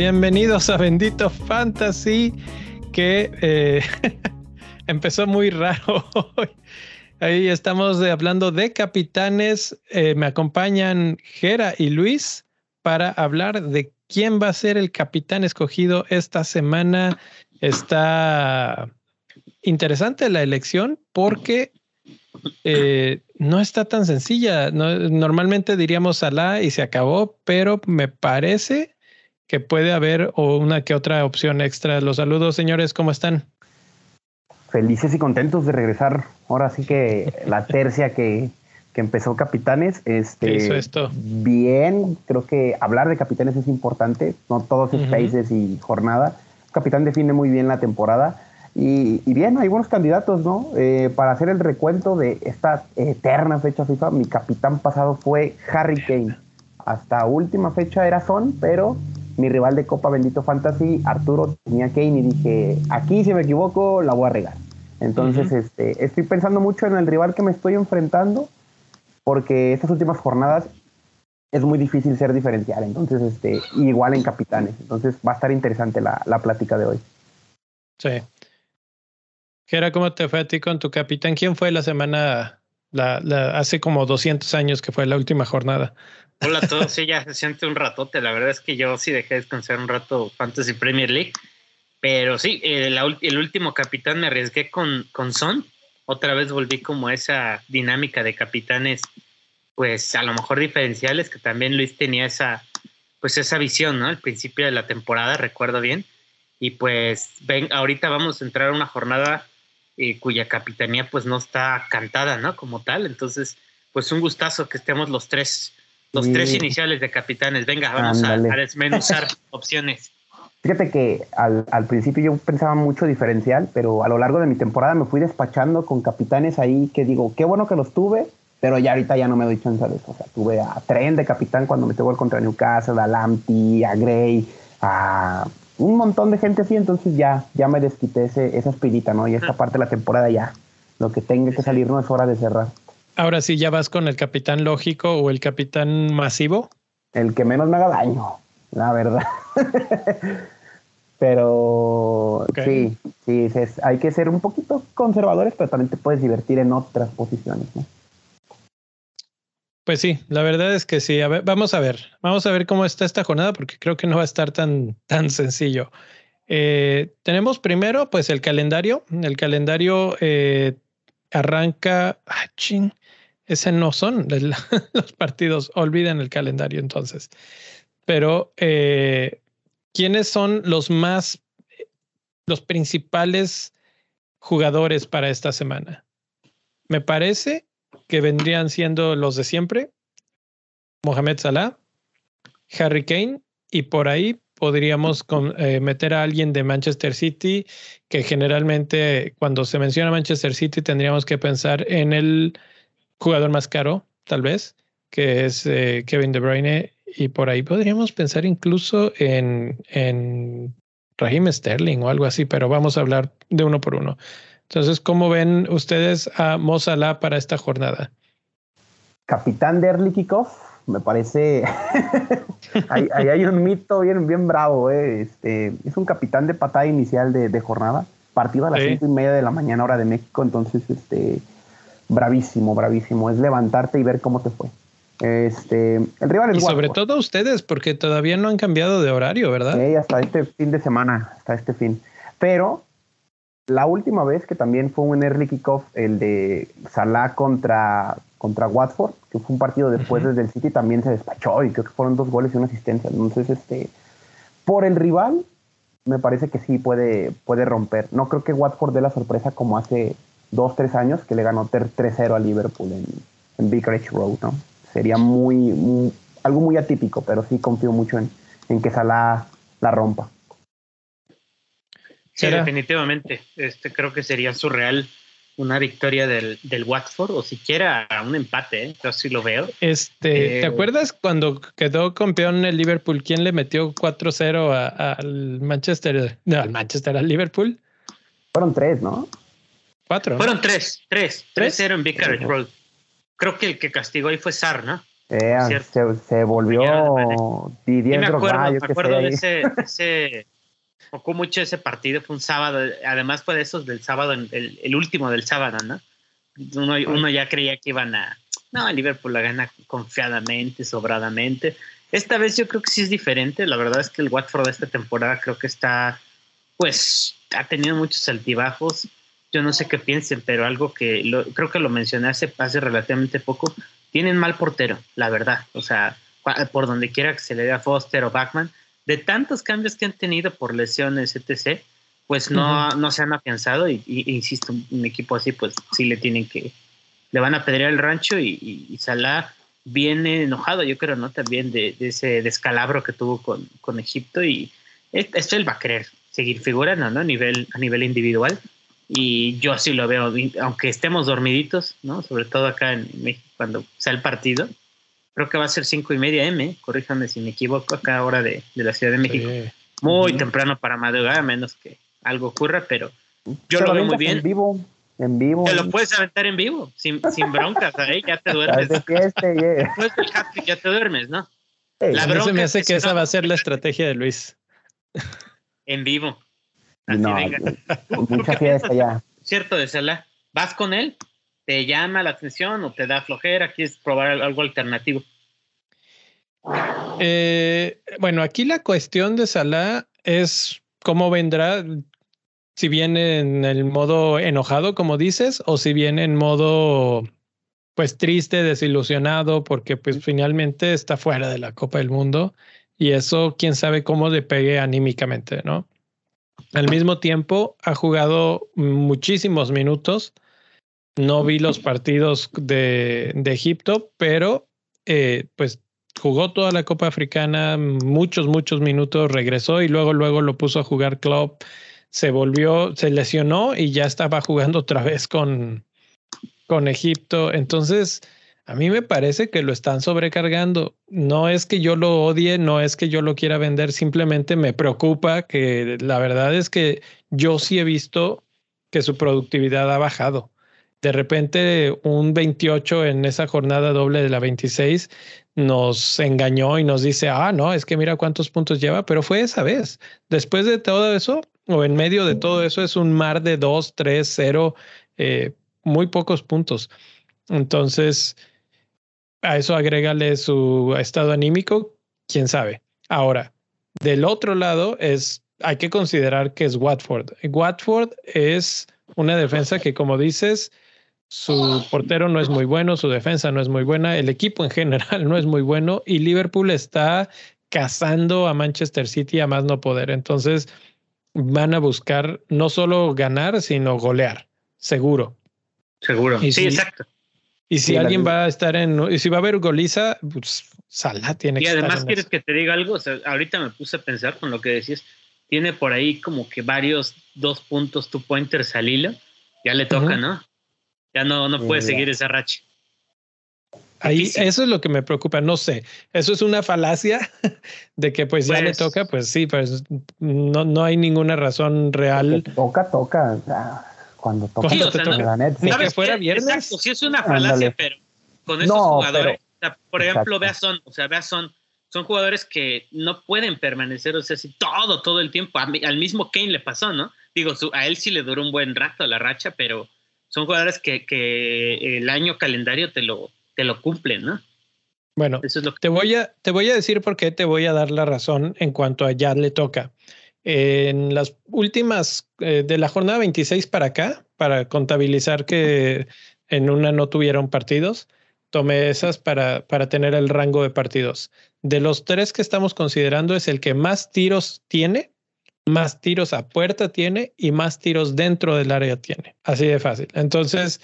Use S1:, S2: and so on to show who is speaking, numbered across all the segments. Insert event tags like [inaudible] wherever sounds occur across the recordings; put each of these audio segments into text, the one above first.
S1: Bienvenidos a Bendito Fantasy, que eh, [laughs] empezó muy raro. [laughs] Ahí estamos hablando de capitanes. Eh, me acompañan Gera y Luis para hablar de quién va a ser el capitán escogido esta semana. Está interesante la elección porque eh, no está tan sencilla. normalmente diríamos Salah y se acabó, pero me parece que puede haber o una que otra opción extra. Los saludos, señores, ¿cómo están?
S2: Felices y contentos de regresar. Ahora sí que la tercia que, empezó Capitanes. Este,
S1: ¿Qué hizo esto?
S2: Bien, creo que hablar de Capitanes es importante, no todos spaces y jornada. Capitán define muy bien la temporada. Y, bien, hay buenos candidatos, ¿no? Eh, para hacer el recuento de esta eterna fecha FIFA, mi capitán pasado fue Harry Kane. Hasta última fecha era Son, pero mi rival de Copa Bendito Fantasy, Arturo, tenía Kane y dije, aquí si me equivoco la voy a regar. Entonces, este, estoy pensando mucho en el rival que me estoy enfrentando, porque estas últimas jornadas es muy difícil ser diferencial. Entonces, este, igual en capitanes. Entonces, va a estar interesante la, la plática de hoy.
S1: Sí. Gera, ¿cómo te fue a ti con tu capitán? ¿Quién fue la semana, la, la, hace como 200 años que fue la última jornada?
S3: Hola a todos, sí, ya se siente un ratote. La verdad es que yo sí dejé de descansar un rato Fantasy Premier League. Pero sí, el, el último capitán me arriesgué con, con Son. Otra vez volví como a esa dinámica de capitanes, pues a lo mejor diferenciales, que también Luis tenía esa, pues esa visión, ¿no? Al principio de la temporada, recuerdo bien. Y pues ven, ahorita vamos a entrar a una jornada eh, cuya capitanía pues no está cantada, ¿no? Como tal. Entonces, pues un gustazo que estemos los tres los tres iniciales de capitanes. Venga, vamos a, desmenuzar [laughs] opciones.
S2: Fíjate que al, principio yo pensaba mucho diferencial, pero a lo largo de mi temporada me fui despachando con capitanes ahí que digo, qué bueno que los tuve, pero ya ahorita ya no me doy chance de eso. O sea, tuve a Tren de capitán cuando me tocó contra Newcastle, a Lamptey, a Gray, a un montón de gente así, entonces ya, ya me desquité ese, esa espirita, ¿no? Y esta parte de la temporada ya, lo que tenga que salir no es hora de cerrar.
S1: Ahora sí, ya vas con el capitán lógico o el capitán masivo.
S2: El que menos me haga daño, la verdad. [laughs] pero sí, sí, hay que ser un poquito conservadores, pero también te puedes divertir en otras posiciones.
S1: Pues sí, la verdad es que sí. Vamos a ver, vamos a ver cómo está esta jornada, porque creo que no va a estar tan, tan sencillo. Eh, tenemos primero, pues el calendario. El calendario eh, arranca. Ah, ese no son [laughs] los partidos. Olviden el calendario entonces. Pero, eh, ¿quiénes son los más, los principales jugadores para esta semana? Me parece que vendrían siendo los de siempre. Mohamed Salah, Harry Kane y por ahí podríamos eh, meter a alguien de Manchester City, que generalmente cuando se menciona Manchester City tendríamos que pensar en el jugador más caro, tal vez, que es eh, Kevin De Bruyne. Y por ahí podríamos pensar incluso en, en Raheem Sterling o algo así, pero vamos a hablar de uno por uno. Entonces, ¿cómo ven ustedes a Mo para esta jornada?
S2: Capitán de early kickoff, me parece. [laughs] ahí, hay un mito bien, bien bravo. Eh. Este, es un capitán de patada inicial de, jornada. Partido a las cinco y media de la mañana, hora de México. Entonces, este, bravísimo, bravísimo. Es levantarte y ver cómo te fue. Este, el rival es
S1: Y sobre todo ustedes, porque todavía no han cambiado de horario, ¿verdad?
S2: Sí, hasta este fin de semana, hasta este fin. Pero la última vez que también fue un early kickoff, el de Salah contra, contra Watford, que fue un partido después desde el City, también se despachó y creo que fueron dos goles y una asistencia. Entonces, este, por el rival, me parece que sí puede, puede romper. No creo que Watford dé la sorpresa como hace dos, tres años que le ganó 3-0 a Liverpool en, en Vicarage Road, ¿no? Sería muy, algo muy atípico, pero sí confío mucho en, en que Salah la rompa.
S3: Sí, definitivamente. Este, creo que sería surreal una victoria del, del Watford o siquiera un empate, ¿eh? yo sí lo veo.
S1: Este, ¿Te eh, acuerdas cuando quedó campeón el Liverpool? ¿Quién le metió 4-0 al Manchester? No, al Manchester, al Liverpool.
S2: Fueron tres, ¿no?
S1: Cuatro.
S3: Fueron tres, tres, tres, cero en Vicarage Road. Creo que el que castigó ahí fue Sar, ¿no?
S2: Eh, se, se, volvió
S3: Didier me acuerdo, me acuerdo de ese, ese tocó mucho ese partido, fue un sábado, además fue de esos del sábado, el, el último del sábado, ¿no? Uno, uno, ya creía que iban a, no, Liverpool la gana confiadamente, sobradamente. Esta vez yo creo que sí es diferente, la verdad es que el Watford de esta temporada creo que está, pues, ha tenido muchos altibajos, yo no sé qué piensen, pero algo que creo que lo mencioné hace, hace relativamente poco, tienen mal portero, la verdad. O sea, por donde quiera que se le dé a Foster o Backman, de tantos cambios que han tenido por lesiones, etc., pues no, no se han afianzado y, insisto, un equipo así, pues sí le tienen que, le van a pedrear el rancho y, y, Salah viene enojado, yo creo, ¿no? También de, ese descalabro que tuvo con, con Egipto y esto él va a querer seguir figurando, ¿no? A nivel, a nivel individual y yo así lo veo, aunque estemos dormiditos, ¿no? Sobre todo acá en México cuando sea el partido. Creo que va a ser cinco y media M, corríjame si me equivoco, acá hora de, de la Ciudad de México. Muy temprano para madrugar, a menos que algo ocurra, pero yo lo veo muy bien.
S2: En vivo, en vivo.
S3: Te lo puedes aventar en vivo, sin, sin broncas, ahí ya te duermes. ya te duermes, ¿no?
S1: la bronca me hace que esa va a ser la estrategia de Luis.
S3: En vivo
S2: no, mucha fiesta ya.
S3: Cierto, de Salah. ¿Vas con él? ¿Te llama la atención o te da flojera? ¿Quieres probar algo alternativo?
S1: Eh, bueno, aquí la cuestión de Salah es cómo vendrá, si viene en el modo enojado, como dices, o si viene en modo pues triste, desilusionado, porque pues finalmente está fuera de la Copa del Mundo y eso quién sabe cómo le pegue anímicamente, ¿no? Al mismo tiempo, ha jugado muchísimos minutos. No vi los partidos de, de Egipto, pero eh, pues jugó toda la Copa Africana, muchos, muchos minutos, regresó y luego, luego lo puso a jugar club. Se volvió, se lesionó y ya estaba jugando otra vez con, con Egipto. Entonces, a mí me parece que lo están sobrecargando. No es que yo lo odie, no es que yo lo quiera vender, simplemente me preocupa que la verdad es que yo sí he visto que su productividad ha bajado. De repente un 28 en esa jornada doble de la 26 nos engañó y nos dice, ah, no, es que mira cuántos puntos lleva, pero fue esa vez. Después de todo eso, o en medio de todo eso, es un mar de 2, 3, 0, muy pocos puntos. Entonces, a eso agrégale su estado anímico, quién sabe. Ahora, del otro lado es, hay que considerar que es Watford. Watford es una defensa que, como dices, su portero no es muy bueno, su defensa no es muy buena, el equipo en general [laughs] no es muy bueno y Liverpool está cazando a Manchester City a más no poder. Entonces van a buscar no solo ganar, sino golear, seguro.
S3: Seguro. sí, exacto.
S1: Y si alguien va a estar en, y si va a haber goliza, pues Salah tiene
S3: que estar. Y además, ¿quieres que te diga algo? ahorita me puse a pensar con lo que decías. Tiene por ahí como que varios dos puntos tu pointers al hilo. Ya le toca, ¿no? Ya no, no puede seguir esa racha.
S1: Ahí, eso es lo que me preocupa. No sé. Eso es una falacia [laughs] de que pues ya le pues toca. Pues sí, pues no, no hay ninguna razón real.
S2: Toca, toca cuando toca
S1: Ni que fuera viernes.
S3: Exacto, sí es una falacia, pero con esos jugadores, por ejemplo, vea Son, o sea, vea Son, son jugadores que no pueden permanecer, o sea, si todo, todo el tiempo, al mismo Kane le pasó, ¿no? Digo, a él sí le duró un buen rato la racha, pero son jugadores que, que el año calendario te lo, te lo cumplen, ¿no?
S1: Bueno, Eso es lo que... te, voy a, te voy a decir por qué te voy a dar la razón en cuanto a ya le toca. En las últimas, eh, de la jornada 26 para acá, para contabilizar que en una no tuvieron partidos, tomé esas para, para tener el rango de partidos. De los tres que estamos considerando, es el que más tiros tiene, más tiros a puerta tiene y más tiros dentro del área tiene. Así de fácil. Entonces,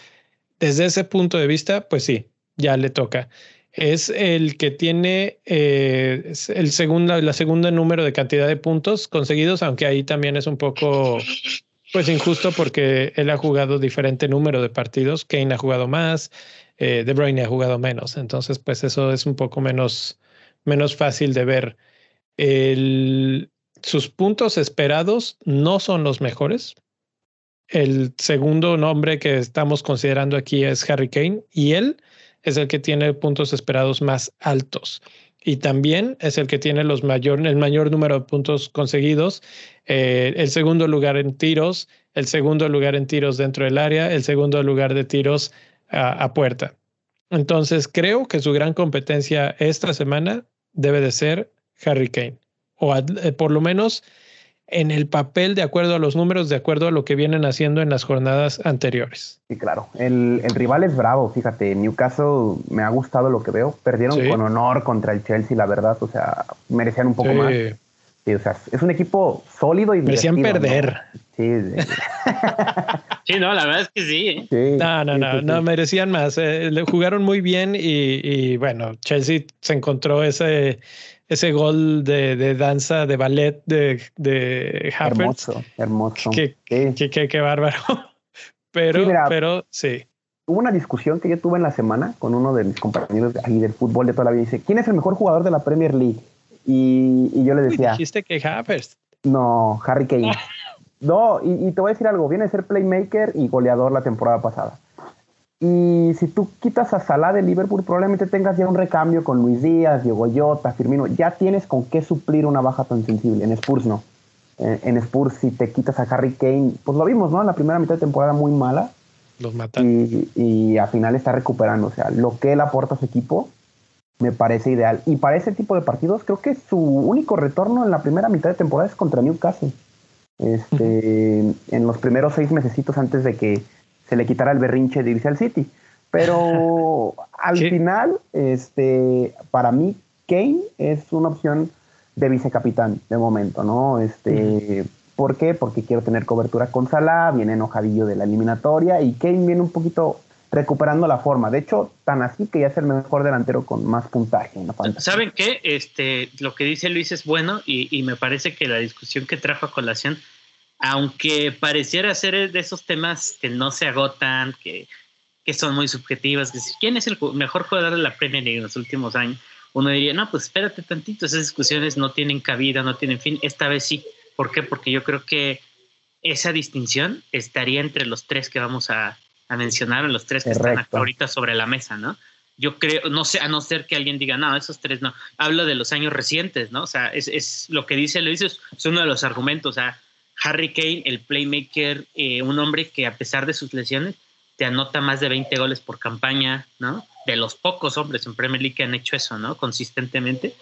S1: desde ese punto de vista, pues sí, ya le toca es el que tiene eh, el segundo, la segunda número de cantidad de puntos conseguidos, aunque ahí también es un poco pues injusto porque él ha jugado diferente número de partidos. Kane ha jugado más, eh, De Bruyne ha jugado menos. Entonces, pues eso es un poco menos, menos fácil de ver. El, sus puntos esperados no son los mejores. el segundo nombre que estamos considerando aquí es Harry Kane y él es el que tiene puntos esperados más altos y también es el que tiene el mayor número de puntos conseguidos, eh, el segundo lugar en tiros, el segundo lugar en tiros dentro del área, el segundo lugar de tiros a, puerta. Entonces creo que su gran competencia esta semana debe de ser Harry Kane, o eh, por lo menos en el papel de acuerdo a los números, de acuerdo a lo que vienen haciendo en las jornadas anteriores.
S2: Sí, claro. El, rival es bravo, fíjate. Newcastle me ha gustado lo que veo. Perdieron con honor contra el Chelsea, la verdad. O sea, merecían un poco más. Sí, o sea, es un equipo sólido y
S1: Merecían perder.
S2: Sí, [laughs]
S3: sí. no, la verdad es que sí. ¿eh?
S1: no, no, no, no, merecían más. Eh, jugaron muy bien y, y bueno, Chelsea se encontró ese ese gol de, danza, de ballet de, de
S2: Hermoso, hermoso.
S1: Qué, qué, bárbaro. [laughs] Pero, pero sí.
S2: Hubo una discusión que yo tuve en la semana con uno de mis compañeros ahí del fútbol de toda la vida. Dice, ¿quién es el mejor jugador de la Premier League? Y, yo le decía...
S1: dijiste que Havertz.
S2: No, Harry Kane. [laughs] no, y, y te voy a decir algo. Viene a ser playmaker y goleador la temporada pasada. Y si tú quitas a Salah de Liverpool, probablemente tengas ya un recambio con Luis Díaz, Diego Llota, Firmino. Ya tienes con qué suplir una baja tan sensible. En Spurs no. En, Spurs, si te quitas a Harry Kane, pues lo vimos, ¿no? En la primera mitad de temporada muy mala.
S1: Los matan.
S2: Y, y al final está recuperando. O sea, lo que él aporta a su equipo me parece ideal. Y para ese tipo de partidos, creo que su único retorno en la primera mitad de temporada es contra Newcastle. Este, En los primeros seis mesecitos antes de que se le quitará el berrinche de irse al City. Pero [laughs] al final, este, para mí, Kane es una opción de vicecapitán de momento, ¿no? Este, ¿Por qué? Porque quiero tener cobertura con Salah, viene enojadillo de la eliminatoria y Kane viene un poquito recuperando la forma. De hecho, tan así que ya es el mejor delantero con más puntaje. En
S3: la ¿Saben qué? Este, lo que dice Luis es bueno y, y, me parece que la discusión que trajo a colación aunque pareciera ser de esos temas que no se agotan, que, son muy subjetivas, que quién es el mejor jugador de la Premier League en los últimos años, uno diría, no, pues espérate tantito, esas discusiones no tienen cabida, no tienen fin, esta vez sí. ¿Por qué? Porque yo creo que esa distinción estaría entre los tres que vamos a, mencionar, los tres que están ahorita sobre la mesa, ¿no? Yo creo, no sé, a no ser que alguien diga, no, esos tres no. Hablo de los años recientes, ¿no? O sea, es, es lo que dice Luis, es, es uno de los argumentos. O sea, Harry Kane, el playmaker, eh, un hombre que a pesar de sus lesiones te anota más de 20 goles por campaña, ¿no? De los pocos hombres en Premier League que han hecho eso, ¿no? Consistentemente.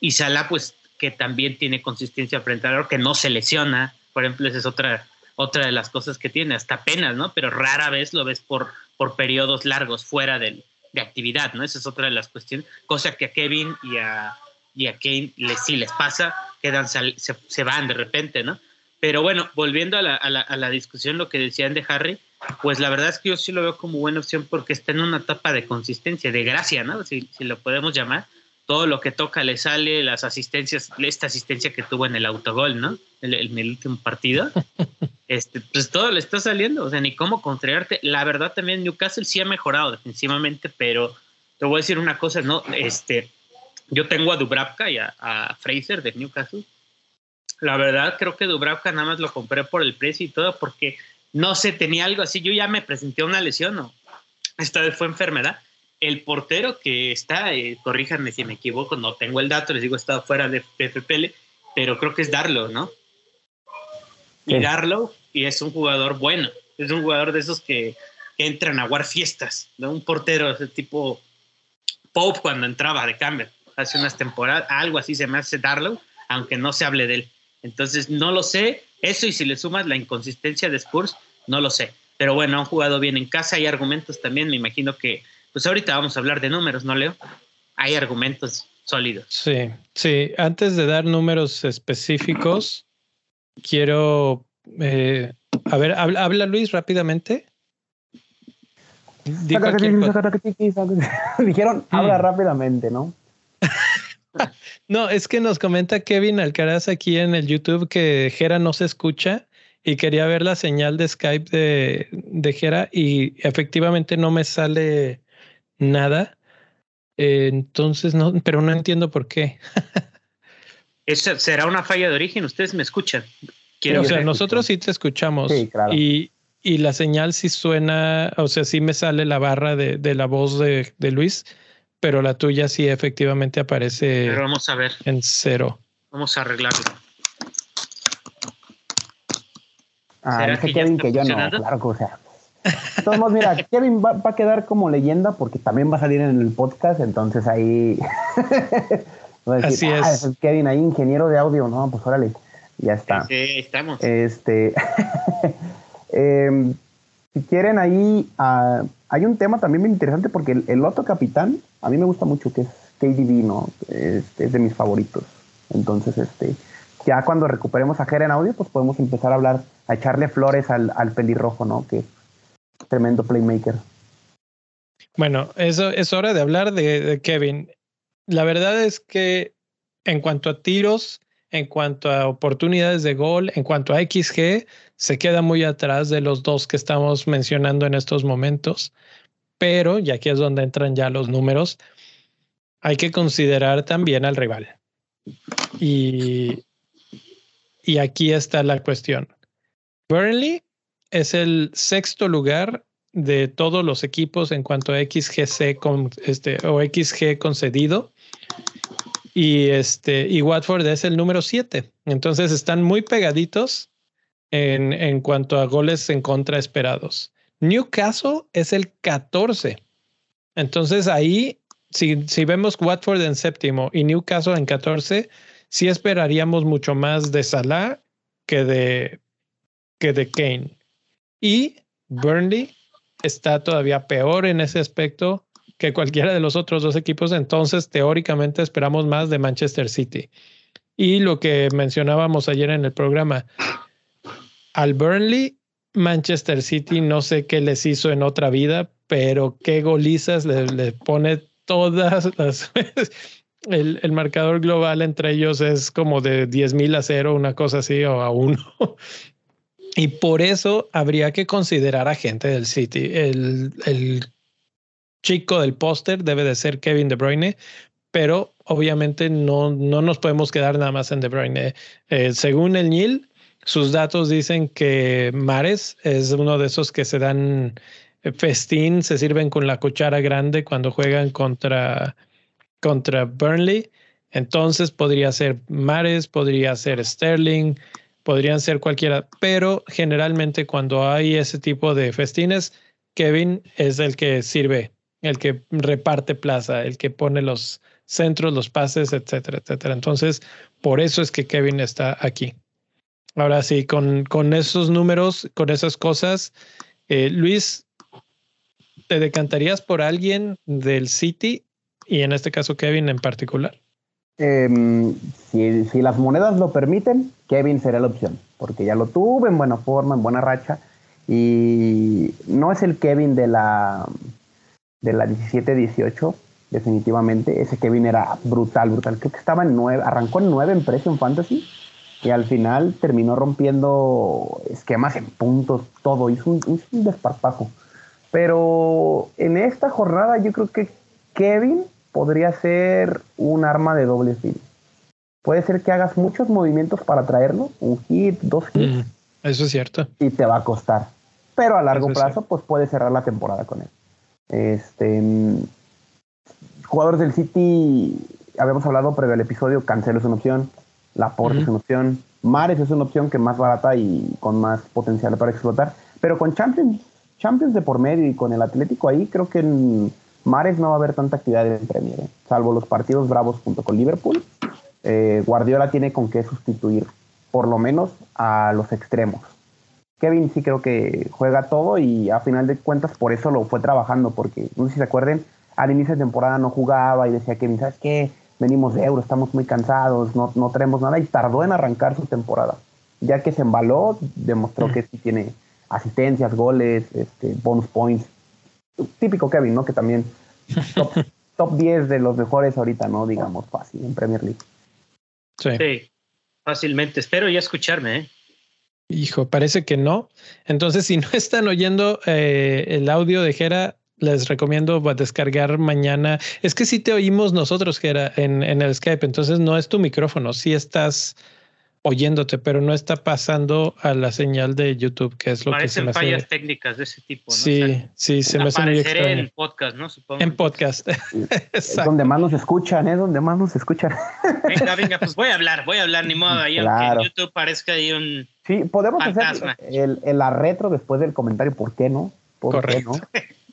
S3: Y Salah, pues, que también tiene consistencia frente al que no se lesiona. Por ejemplo, esa es otra, otra de las cosas que tiene, hasta apenas, ¿no? Pero rara vez lo ves por, por periodos largos fuera de actividad, ¿no? Esa es otra de las cuestiones, cosa que a Kevin y a, y a Kane les, sí les pasa, quedan, se, se van de repente, ¿no? Pero bueno, volviendo a la, a, la, a la, discusión, lo que decían de Harry, pues la verdad es que yo sí lo veo como buena opción porque está en una etapa de consistencia, de gracia, ¿no? Si, si lo podemos llamar. Todo lo que toca le sale, las asistencias, esta asistencia que tuvo en el autogol, ¿no? En el, último partido. [laughs] Este, pues todo le está saliendo, o sea, ni cómo contrariarte. La verdad también Newcastle sí ha mejorado defensivamente, pero te voy a decir una cosa, ¿no? Este, yo tengo a Dubravka y a, a Fraser de Newcastle la verdad, creo que Dubravka nada más lo compré por el precio y todo, porque no sé, tenía algo así. Yo ya me presenté una lesión, ¿no? Esta vez fue enfermedad. El portero que está, eh, corríjanme si me equivoco, no tengo el dato, les digo, estaba fuera de FPL, pero creo que es Darlow, ¿no? Y Darlow, y es un jugador bueno, es un jugador de esos que, entran a aguar fiestas, ¿no? Un portero ese tipo Pope cuando entraba de cambio hace unas temporadas, algo así se me hace Darlow, aunque no se hable de él. Entonces, no lo sé. Eso y si le sumas la inconsistencia de Spurs, no lo sé. Pero bueno, han jugado bien en casa. Hay argumentos también. Me imagino que, pues ahorita vamos a hablar de números, ¿no, Leo? Hay argumentos sólidos.
S1: Sí, sí. Antes de dar números específicos, quiero. Eh, a ver, habla, Luis rápidamente.
S2: Dijeron, habla rápidamente, ¿no?
S1: No, es que nos comenta Kevin Alcaraz aquí en el YouTube que Jera no se escucha y quería ver la señal de Skype de, de Jera y efectivamente no me sale nada. entonces, no, pero no entiendo por qué. [laughs]
S3: será una falla de origen. Ustedes me escuchan.
S1: o sea, nosotros sí te escuchamos. Y, y la señal sí suena, o sea, sí me sale la barra de, de la voz de, de, Luis, pero la tuya sí efectivamente aparece
S3: pero vamos a ver.
S1: en cero.
S3: Vamos a arreglarlo.
S2: Ah, dice que Kevin que yo no, claro que o sea. Entonces, mira, [laughs] Kevin va, va, a quedar como leyenda porque también va a salir en el podcast, entonces ahí. [laughs]
S1: decir, Así
S2: ah,
S1: es.
S2: Kevin ahí, ingeniero de audio, no, pues órale, ya está.
S3: Sí, estamos.
S2: Este. [laughs] eh, si quieren, ahí uh, hay un tema también muy interesante porque el, el, otro capitán, a mí me gusta mucho, que es KDB, ¿no? Es de mis favoritos. Entonces, este, ya cuando recuperemos a Jera en audio, pues podemos empezar a hablar, a echarle flores al, al pelirrojo, ¿no? Que tremendo playmaker.
S1: Bueno, eso es hora de hablar de, de Kevin. La verdad es que en cuanto a tiros, en cuanto a oportunidades de gol, en cuanto a XG, se queda muy atrás de los dos que estamos mencionando en estos momentos. Pero, y aquí es donde entran ya los números, hay que considerar también al rival. Y, y aquí está la cuestión. Burnley es el sexto lugar de todos los equipos en cuanto a XGC este, o XG concedido. Y, este, y Watford es el número 7. Entonces están muy pegaditos en, en cuanto a goles en contra esperados. Newcastle es el 14. Entonces ahí, si, si vemos Watford en séptimo y Newcastle en 14, sí esperaríamos mucho más de Salah que de, que de Kane. Y Burnley está todavía peor en ese aspecto que cualquiera de los otros dos equipos, entonces teóricamente esperamos más de Manchester City. Y lo que mencionábamos ayer en el programa, al Burnley, Manchester City no sé qué les hizo en otra vida, pero qué golizas le, pone todas las... [laughs] el, el, marcador global entre ellos es como de 10 mil a cero, una cosa así, o a uno. [laughs] Y por eso habría que considerar a gente del City. El, el chico del póster debe de ser Kevin De Bruyne, pero obviamente no, no nos podemos quedar nada más en De Bruyne. Eh, según el Nil, sus datos dicen que Mares es uno de esos que se dan festín, se sirven con la cuchara grande cuando juegan contra, contra Burnley. Entonces podría ser Mares, podría ser Sterling, podrían ser cualquiera, pero generalmente cuando hay ese tipo de festines, Kevin es el que sirve, el que reparte plaza, el que pone los centros, los pases, etcétera, etcétera. Entonces, por eso es que Kevin está aquí. Ahora sí, con, con esos números, con esas cosas, eh, Luis, ¿te decantarías por alguien del City y en este caso Kevin en particular?
S2: Eh, si, si, las monedas lo permiten, Kevin será la opción, porque ya lo tuve en buena forma, en buena racha, y no es el Kevin de la, de la 17-18, definitivamente. Ese Kevin era brutal, brutal. Creo que estaba en 9, arrancó en 9 en precio en Fantasy, y al final terminó rompiendo esquemas en puntos, todo, hizo un, hizo un desparpajo. Pero en esta jornada yo creo que Kevin podría ser un arma de doble filo. Puede ser que hagas muchos movimientos para traerlo, un hit, dos hits.
S1: Mm, eso es cierto.
S2: Y te va a costar. Pero a largo eso plazo, pues puedes cerrar la temporada con él. Este, jugadores del City, habíamos hablado previo al episodio, Cancelo es una opción, Laporte uh -huh. es una opción, Mares es una opción que más barata y con más potencial para explotar. Pero con Champions, Champions de por medio y con el Atlético ahí, creo que en, Mares no va a haber tanta actividad en Premier, ¿eh? salvo los partidos bravos junto con Liverpool. Eh, Guardiola tiene con qué sustituir, por lo menos, a los extremos. Kevin sí creo que juega todo y a final de cuentas por eso lo fue trabajando, porque no sé si se acuerden, al inicio de temporada no jugaba y decía Kevin, ¿sabes qué? Venimos de euro, estamos muy cansados, no, no traemos nada y tardó en arrancar su temporada. Ya que se embaló, demostró que sí tiene asistencias, goles, este, bonus points, típico Kevin, ¿no? Que también top, [laughs] top 10 de los mejores ahorita, ¿no? Digamos, fácil en Premier League.
S3: Sí. sí fácilmente. Espero ya escucharme, ¿eh?
S1: Hijo, parece que no. Entonces, si no están oyendo eh, el audio de Jera, les recomiendo descargar mañana. Es que sí te oímos nosotros, Jera, en, en el Skype, entonces no es tu micrófono, sí estás oyéndote, pero no está pasando a la señal de YouTube, que es lo que se me
S3: fallas técnicas de ese tipo, ¿no?
S1: Sí, sí, se me hace muy extraño.
S3: en podcast, ¿no?
S1: Supongo. En podcast. [laughs]
S2: es donde más nos escuchan, ¿eh? Donde más nos escuchan.
S3: venga, [laughs] venga, pues voy a hablar, voy a hablar, ni modo. Ahí aunque en YouTube parezca ahí un
S2: Sí, podemos hacer el, el, retro después del comentario, ¿por qué no?
S1: Correcto. [laughs]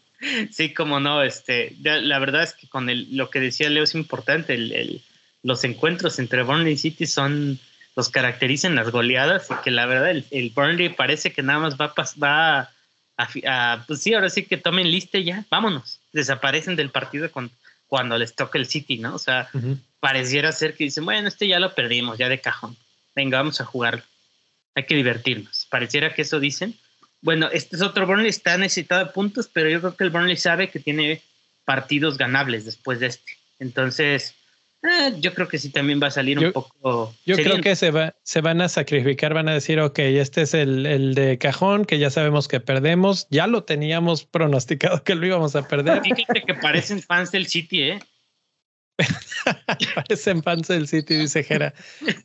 S3: sí, como no, este, la verdad es que con el, lo que decía Leo es importante, el, los encuentros entre Burnley y City son los caracterizan las goleadas y que la verdad el, Burnley parece que nada más va, va a, pues sí, ahora sí que tomen lista y ya, vámonos, desaparecen del partido cuando, les toca el City, ¿no? O sea, pareciera ser que dicen, bueno, este ya lo perdimos, ya de cajón, venga, vamos a jugarlo, hay que divertirnos, pareciera que eso dicen. Bueno, este es otro Burnley, está necesitado de puntos, pero yo creo que el Burnley sabe que tiene partidos ganables después de este. Entonces, eh, yo creo que sí también va a salir un poco.
S1: Yo creo que se, va, se van a sacrificar, van a decir, ok, este es el, el, de cajón, que ya sabemos que perdemos, ya lo teníamos pronosticado que lo íbamos a perder.
S3: Fíjate que parecen fans del City, ¿eh? [laughs]
S1: parecen fans del City, dice Jera.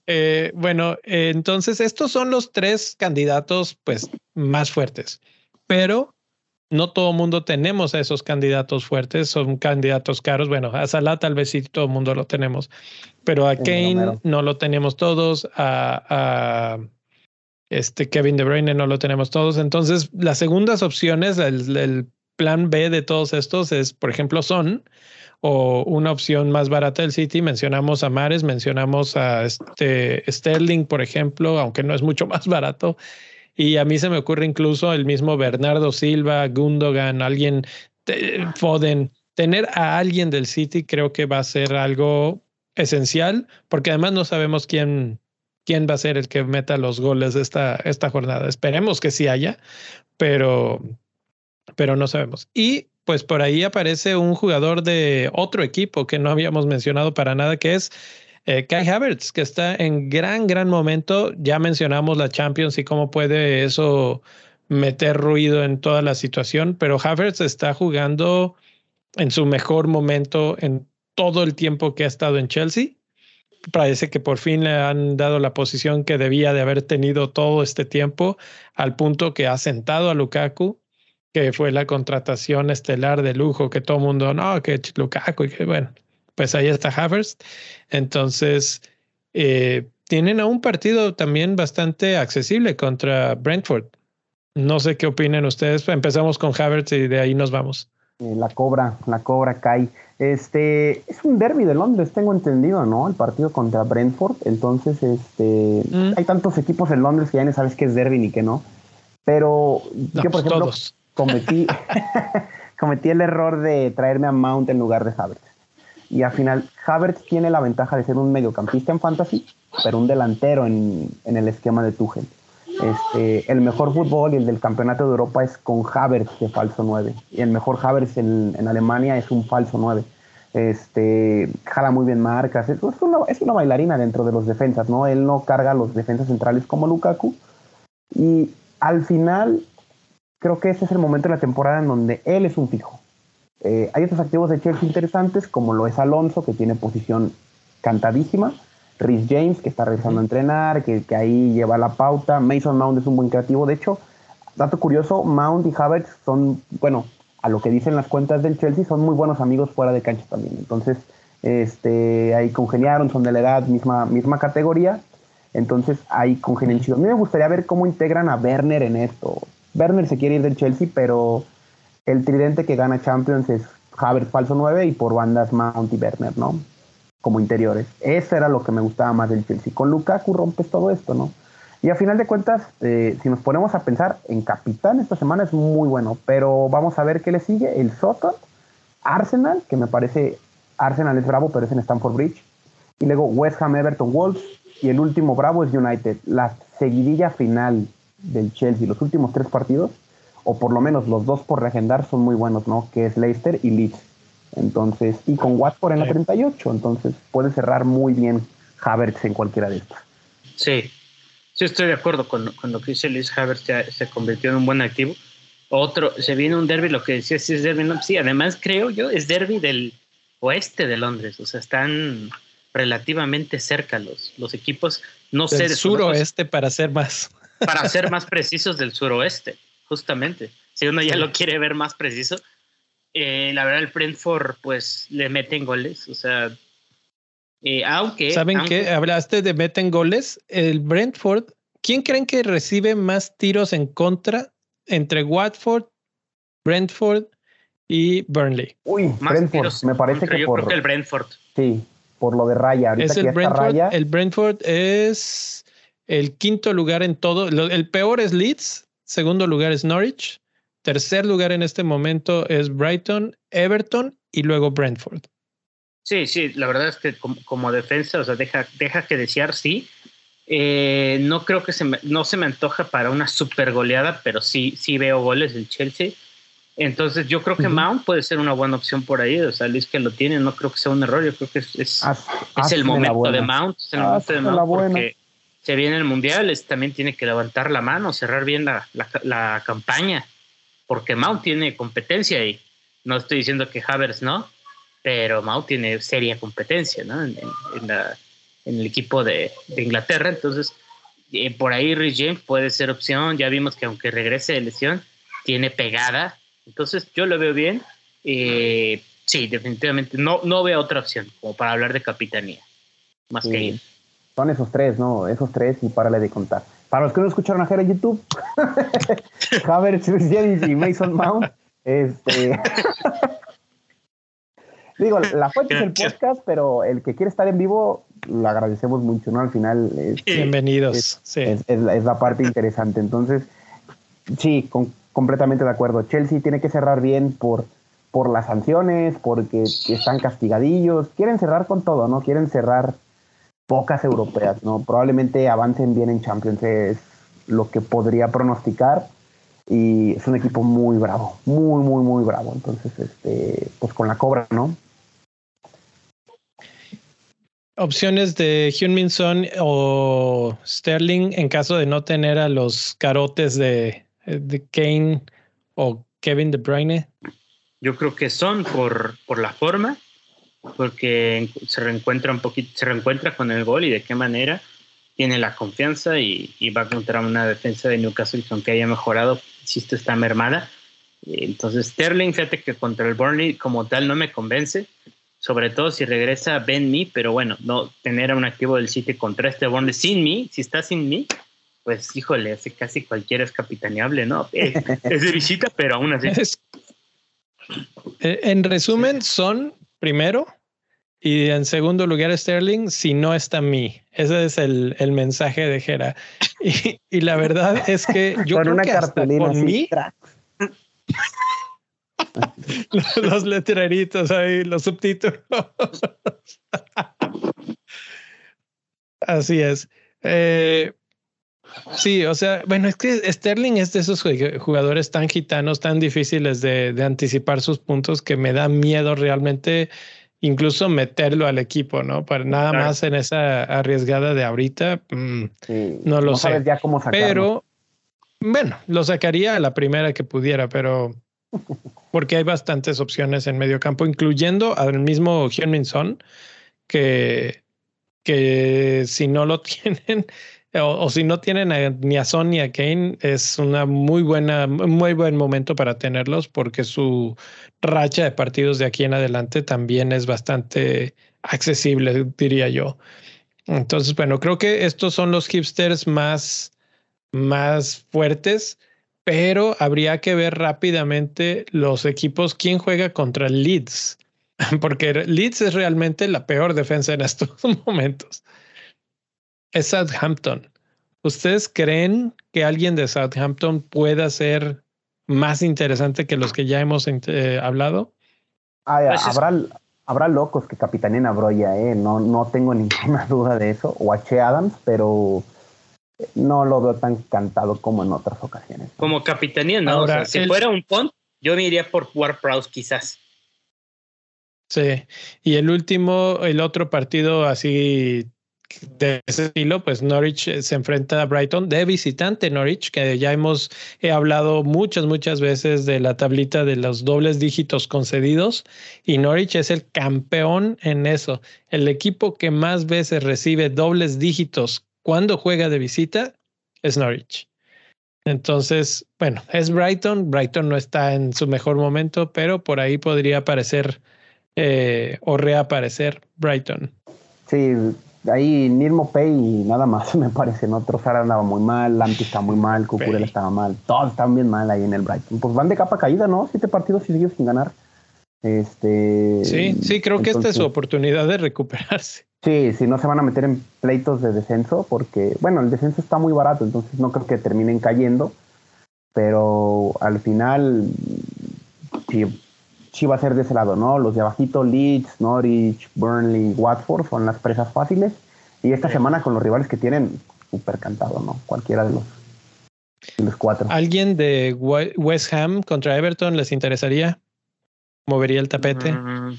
S1: Eh, bueno, eh, entonces estos son los tres candidatos, pues, más fuertes, pero no todo mundo tenemos a esos candidatos fuertes, son candidatos caros. Bueno, a Salah tal vez sí todo el mundo lo tenemos, pero a Kane no lo tenemos todos, a, este Kevin De Bruyne no lo tenemos todos. Entonces, las segundas opciones, el, plan B de todos estos es, por ejemplo, Son o una opción más barata del City. Mencionamos a Mares, mencionamos a este Sterling, por ejemplo, aunque no es mucho [laughs] más barato. Y a mí se me ocurre incluso el mismo Bernardo Silva, Gundogan, alguien, Foden. Tener a alguien del City creo que va a ser algo esencial, porque además no sabemos quién, quién va a ser el que meta los goles esta, esta jornada. Esperemos que sí haya, pero, pero no sabemos. Y pues por ahí aparece un jugador de otro equipo que no habíamos mencionado para nada, que es eh, Kai Havertz, que está en gran, gran momento. Ya mencionamos la Champions y cómo puede eso meter ruido en toda la situación, pero Havertz está jugando en su mejor momento en todo el tiempo que ha estado en Chelsea. Parece que por fin le han dado la posición que debía de haber tenido todo este tiempo, al punto que ha sentado a Lukaku, que fue la contratación estelar de lujo que todo el mundo, no, que Lukaku, y que bueno, pues ahí está Havertz. Entonces, eh, tienen a un partido también bastante accesible contra Brentford. No sé qué opinan ustedes. Empezamos con Havertz y de ahí nos vamos.
S2: Eh, la cobra, la cobra cae. Este es un derby de Londres, tengo entendido, ¿no? El partido contra Brentford. Entonces, este, mm. hay tantos equipos en Londres que ya no sabes qué es derby ni qué no. Pero yo, por pues ejemplo, cometí, [laughs] [laughs] cometí el error de traerme a Mount en lugar de Havertz. Y al final, Havertz tiene la ventaja de ser un mediocampista en fantasy, pero un delantero en, el esquema de Tuchel. Este, el mejor fútbol y el del campeonato de Europa es con Havertz de falso 9. Y el mejor Havertz en, Alemania es un falso 9. Este, jala muy bien marcas. Es una, es una bailarina dentro de los defensas, ¿no? Él no carga los defensas centrales como Lukaku. Y al final, creo que ese es el momento de la temporada en donde él es un fijo. Eh, hay otros activos de Chelsea interesantes, como lo es Alonso, que tiene posición cantadísima. Rhys James, que está regresando a entrenar, que, ahí lleva la pauta. Mason Mount es un buen creativo. De hecho, dato curioso, Mount y Havertz son, bueno, a lo que dicen las cuentas del Chelsea, son muy buenos amigos fuera de cancha también. Entonces, este, ahí congeniaron, son de la edad, misma, misma categoría. Entonces, ahí congenian chido. A mí me gustaría ver cómo integran a Werner en esto. Werner se quiere ir del Chelsea, pero el tridente que gana Champions es Havertz falso 9 y por bandas Mount y Werner, ¿no? Como interiores. Eso era lo que me gustaba más del Chelsea. Con Lukaku rompes todo esto, ¿no? Y a final de cuentas, eh, si nos ponemos a pensar en capitán esta semana es muy bueno, pero vamos a ver qué le sigue. El Soto, Arsenal, que me parece, Arsenal es bravo, pero es en Stamford Bridge. Y luego West Ham, Everton, Wolves. Y el último bravo es United. La seguidilla final del Chelsea, los últimos tres partidos, o por lo menos los dos por reagendar son muy buenos, ¿no? Que es Leicester y Leeds. Entonces, y con Watford en la 38, entonces puede cerrar muy bien Havertz en cualquiera de estos.
S3: Sí, sí estoy de acuerdo con, lo que dice Luis Havertz, ya se convirtió en un buen activo. Otro, se viene un derby, lo que decía, sí es derby, no, sí, además creo yo, es derby del oeste de Londres, o sea, están relativamente cerca los, los equipos. No sé
S1: del suroeste para ser más.
S3: Para ser más precisos del suroeste, justamente. Si uno ya lo quiere ver más preciso, eh, la verdad el Brentford pues le meten goles, o sea, eh, aunque...
S1: ¿Saben qué? Hablaste de meten goles. El Brentford, ¿quién creen que recibe más tiros en contra entre Watford, Brentford y Burnley?
S2: Uy, Brentford, me parece que
S3: yo creo que el Brentford.
S2: Sí, por lo de Raya.
S1: es el Brentford. El Brentford es el quinto lugar en todo. El peor es Leeds, segundo lugar es Norwich, tercer lugar en este momento es Brighton, Everton y luego Brentford.
S3: Sí, sí, la verdad es que como, defensa, o sea, deja, deja que desear, sí. Eh, no creo que se me, no se me antoja para una super goleada, pero sí, sí veo goles del Chelsea. Entonces yo creo que Mount puede ser una buena opción por ahí. O sea, Luis que lo tiene, no creo que sea un error. Yo creo que es, es, el momento de Mount. Es el momento de Mount porque se viene el Mundial. también tiene que levantar la mano, cerrar bien la, la, campaña. Porque Mount tiene competencia ahí. No estoy diciendo que Havers no, pero Mount tiene seria competencia ¿no? en, en, el equipo de, de Inglaterra. Entonces, eh, por ahí Rich James puede ser opción. Ya vimos que aunque regrese de lesión, tiene pegada entonces yo lo veo bien. Eh, sí, definitivamente. No, no veo otra opción como para hablar de capitanía. Más que ir.
S2: Son esos tres, ¿no? Esos tres y párale de contar. Para los que no escucharon a Jera en YouTube, [laughs] Havertz, y Mason Mount. Este... [laughs] Digo, la fuente es el podcast, pero el que quiere estar en vivo, lo agradecemos mucho, ¿no? Al final.
S1: Bienvenidos.
S2: sí. es, es, la parte interesante. Entonces, sí, con, completamente de acuerdo. Chelsea tiene que cerrar bien por, por las sanciones, porque están castigadillos. Quieren cerrar con todo, ¿no? Quieren cerrar pocas europeas, ¿no? Probablemente avancen bien en Champions, es lo que podría pronosticar. Y es un equipo muy bravo, muy, muy, muy bravo. Entonces, este, pues con la cobra, ¿no?
S1: Opciones de Hyun Son o Sterling en caso de no tener a los carotes de, de Kane o Kevin De Bruyne?
S3: Yo creo que son por, por la forma, porque se reencuentra un poquito, se reencuentra con el gol y de qué manera tiene la confianza y, va contra una defensa de Newcastle que aunque haya mejorado, insisto, está mermada. Entonces Sterling, fíjate que contra el Burnley como tal no me convence, sobre todo si regresa Ben Me, pero bueno, no tener a un activo del City contra este Burnley sin mí, si está sin mí, pues híjole, hace casi cualquiera es capitaneable, ¿no? [laughs] Es, de visita, pero aún así.
S1: Eh, en resumen, son primero y en segundo lugar Sterling si no está mí. Ese es el, el mensaje de Jera. Y, y, la verdad es que yo creo una que hasta con mí los, [laughs] los letreritos ahí, los subtítulos. [laughs] Así es. Eh, Sí, o sea, bueno, es que Sterling es de esos jugadores tan gitanos, tan difíciles de, anticipar sus puntos que me da miedo realmente incluso meterlo al equipo, ¿no? Para nada más en esa arriesgada de ahorita, mm, no lo sé.
S2: ya cómo
S1: pero bueno, lo sacaría a la primera que pudiera, pero [laughs] porque hay bastantes opciones en medio campo, incluyendo al mismo Hyun Son, que, que si no lo [laughs] tienen, o, si no tienen ni a Son ni a Kane, es una muy buena, muy buen momento para tenerlos porque su racha de partidos de aquí en adelante también es bastante accesible, diría yo. Entonces, bueno, creo que estos son los hipsters más, más fuertes, pero habría que ver rápidamente los equipos, quién juega contra Leeds, [laughs] porque Leeds es realmente la peor defensa en estos [laughs] momentos es Southampton. ¿Ustedes creen que alguien de Southampton pueda ser más interesante que los que ya hemos eh, hablado?
S2: Pues habrá, habrá locos que capitanen a Broya, ¿eh? no, no tengo [laughs] ninguna duda de eso, o a Che Adams, pero no lo veo tan cantado como en otras ocasiones.
S3: Como capitanía, no. o sea, si fuera un pont, yo me iría por Ward Prowse quizás.
S1: Sí, y el último, el otro partido así de ese estilo, pues Norwich eh, se enfrenta a Brighton de visitante Norwich, que ya hemos hablado muchas, muchas veces de la tablita de los dobles dígitos concedidos y Norwich es el campeón en eso. El equipo que más veces recibe dobles dígitos cuando juega de visita es Norwich. Entonces, bueno, es Brighton. Brighton no está en su mejor momento, pero por ahí podría aparecer eh, o reaparecer Brighton.
S2: Sí, ahí Nirmo Pay y nada más, [laughs] me parece, ¿no? Trozar andaba muy mal, Lampi está muy mal, Cucurella estaba mal, todos están bien mal ahí en el Brighton. Pues van de capa caída, ¿no? Siete partidos y seguidos sin ganar. Este,
S1: sí, sí, creo que esta es su oportunidad de recuperarse.
S2: Sí, sí, no se van a meter en pleitos de descenso porque, bueno, el descenso está muy barato, entonces no creo que terminen cayendo, pero al final sí, sí va a ser de ese lado, ¿no? Los de abajito, Leeds, Norwich, Burnley, Watford son las presas fáciles y esta semana con los rivales que tienen, súper cantado, ¿no? Cualquiera de los, de los cuatro.
S1: ¿Alguien de West Ham contra Everton les interesaría? ¿Movería el tapete? Mm.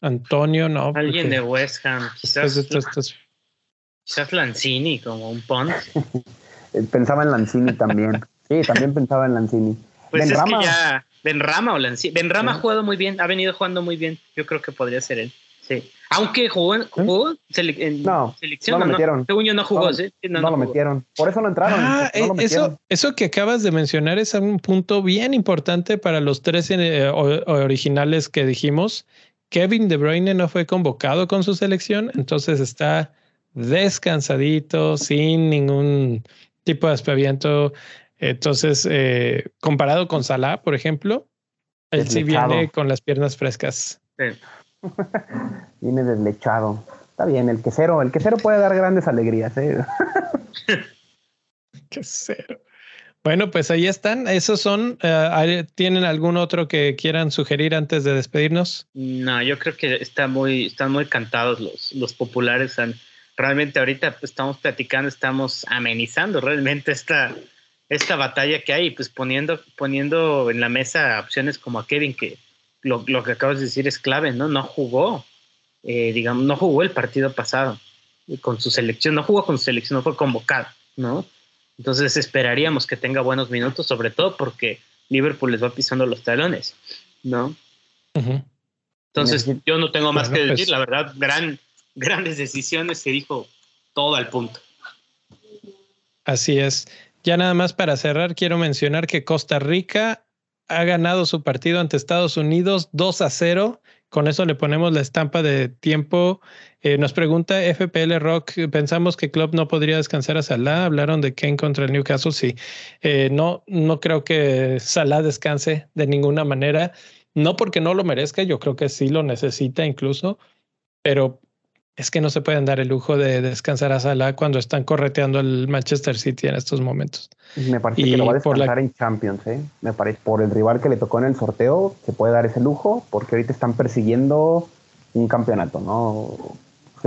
S1: Antonio, no.
S3: Alguien de West Ham, quizás. Quizás Lanzini, como un pont. [laughs]
S2: pensaba en Lanzini también. Sí, también pensaba en Lanzini.
S3: Pues es que ya. Benrama o Lanzini. Benrama ha jugado muy bien, ha venido jugando muy bien. Yo creo que podría ser él. Sí. Aunque jugó, en, jugó en
S2: no, selección. No lo metieron.
S3: Según yo no jugó, ¿sí?
S2: No, lo metieron. Por eso no entraron. Ah,
S1: eh, eso, eso que acabas de mencionar es un punto bien importante para los tres eh, originales que dijimos. Kevin De Bruyne no fue convocado con su selección, entonces está descansadito, sin ningún tipo de aspaviento. Entonces, eh, comparado con Salah, por ejemplo, él sí viene con las piernas frescas. [laughs]
S2: viene deslechado. Está bien, el quesero, el quesero puede dar grandes alegrías. ¿eh? [laughs]
S1: quesero. Bueno, pues ahí están. Esos son. Eh, ¿Tienen algún otro que quieran sugerir antes de despedirnos?
S3: No, yo creo que está muy, están muy cantados los, los populares. Realmente ahorita estamos platicando, estamos amenizando realmente esta, esta batalla que hay, pues poniendo, poniendo en la mesa opciones como a Kevin, que lo, lo que acabas de decir es clave, ¿no? No jugó, eh, digamos, no jugó el partido pasado con su selección, no jugó con su selección, no fue convocado, ¿no? Entonces esperaríamos que tenga buenos minutos, sobre todo porque Liverpool les va pisando los talones, ¿no? Entonces yo no tengo más que decir, pues la verdad, gran, grandes decisiones, se dijo todo al punto.
S1: Así es. Ya nada más para cerrar, quiero mencionar que Costa Rica ha ganado su partido ante Estados Unidos 2 a 0 con eso le ponemos la estampa de tiempo. Eh, nos pregunta FPL Rock, pensamos que Club no podría descansar a Salah. Hablaron de Kane contra el Newcastle. Sí, eh, no, no creo que Salah descanse de ninguna manera. No porque no lo merezca, yo creo que sí lo necesita incluso, pero es que no se pueden dar el lujo de descansar a Salah cuando están correteando el Manchester City en estos momentos.
S2: Me parece que lo va a descansar en Champions, ¿eh? Me parece por el rival que le tocó en el sorteo, se puede dar ese lujo, porque ahorita están persiguiendo un campeonato, ¿no?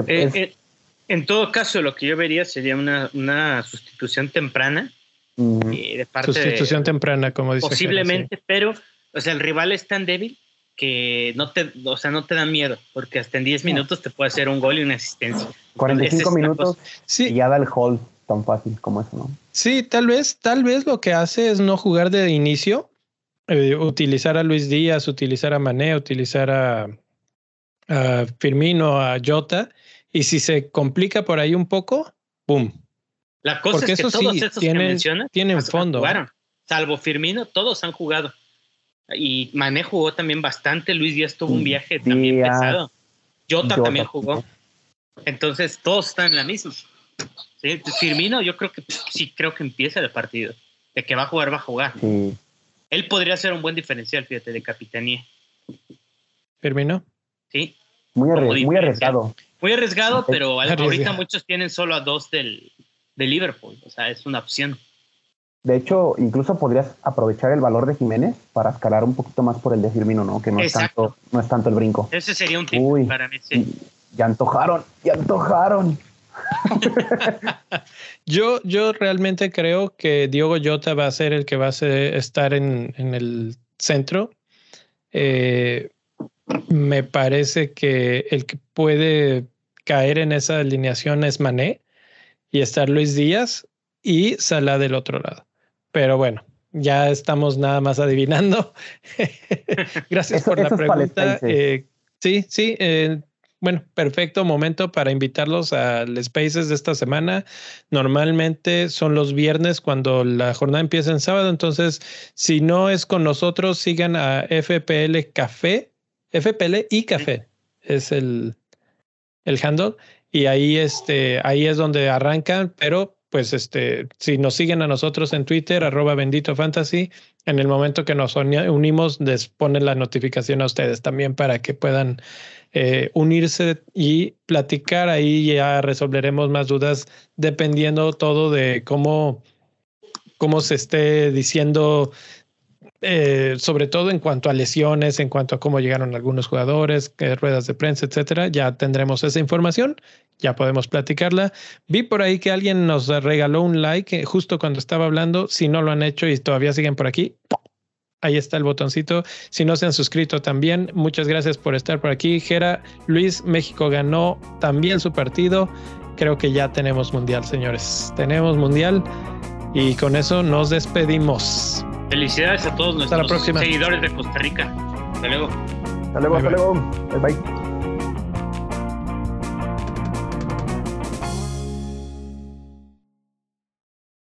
S3: Eh, eh, en todo caso, lo que yo vería sería una, sustitución temprana.
S1: de parte sustitución temprana, como dice.
S3: Posiblemente, pero, o sea, el rival es tan débil que no te, o sea, no te da miedo, porque hasta en 10 minutos te puede hacer un gol y una asistencia.
S2: 45 minutos sí. y ya da el hold tan fácil como eso, ¿no?
S1: Sí, tal vez, tal vez lo que hace es no jugar de inicio, eh, utilizar a Luis Díaz, utilizar a Mané, utilizar a, Firmino, a Jota, y si se complica por ahí un poco, ¡pum!
S3: La cosa es que todos sí, estos tienen, que
S1: tienen fondo.
S3: salvo Firmino, todos han jugado. Y Mané jugó también bastante. Luis Díaz tuvo un viaje también pesado. Jota, también jugó. Entonces, todos están en la misma. Firmino, yo creo que sí, creo que empieza el partido. De que va a jugar, va a jugar. Él podría ser un buen diferencial, fíjate, de capitanía.
S1: ¿Firmino?
S3: Sí.
S2: Muy, arriesgado.
S3: Muy arriesgado, pero ahorita muchos tienen solo a dos del, de Liverpool. O sea, es una opción.
S2: De hecho, incluso podrías aprovechar el valor de Jiménez para escalar un poquito más por el de Firmino, ¿no? Que no es tanto, no es tanto el brinco.
S3: Ese sería un tip para mí,
S2: Ya antojaron, ya antojaron. [laughs]
S1: yo, yo realmente creo que Diogo Jota va a ser el que va a estar en, el centro. Eh, me parece que el que puede caer en esa alineación es Mané y estar Luis Díaz y Salah del otro lado. Pero bueno, ya estamos nada más adivinando. [laughs] Gracias por la pregunta. Eh, sí, sí. Eh, bueno, perfecto momento para invitarlos al Spaces de esta semana. Normalmente son los viernes cuando la jornada empieza en sábado, entonces si no es con nosotros, sigan a FPL Café, FPL y Café es el, el handle y ahí este ahí es donde arrancan, pero pues este, si nos siguen a nosotros en Twitter, arroba bendito fantasy, en el momento que nos unimos, les pone la notificación a ustedes también para que puedan eh, unirse y platicar. Ahí ya resolveremos más dudas dependiendo todo de cómo, cómo se esté diciendo eh, sobre todo en cuanto a lesiones, en cuanto a cómo llegaron algunos jugadores, ruedas de prensa, etcétera, ya tendremos esa información, ya podemos platicarla. Vi por ahí que alguien nos regaló un like justo cuando estaba hablando. Si no lo han hecho y todavía siguen por aquí, ahí está el botoncito. Si no se han suscrito también, muchas gracias por estar por aquí. Jera, Luis, México ganó también su partido. Creo que ya tenemos mundial, señores. Tenemos mundial y con eso nos despedimos.
S3: Felicidades a todos nuestros seguidores de Costa Rica. Hasta luego.
S2: Hasta luego, hasta luego. bye. bye.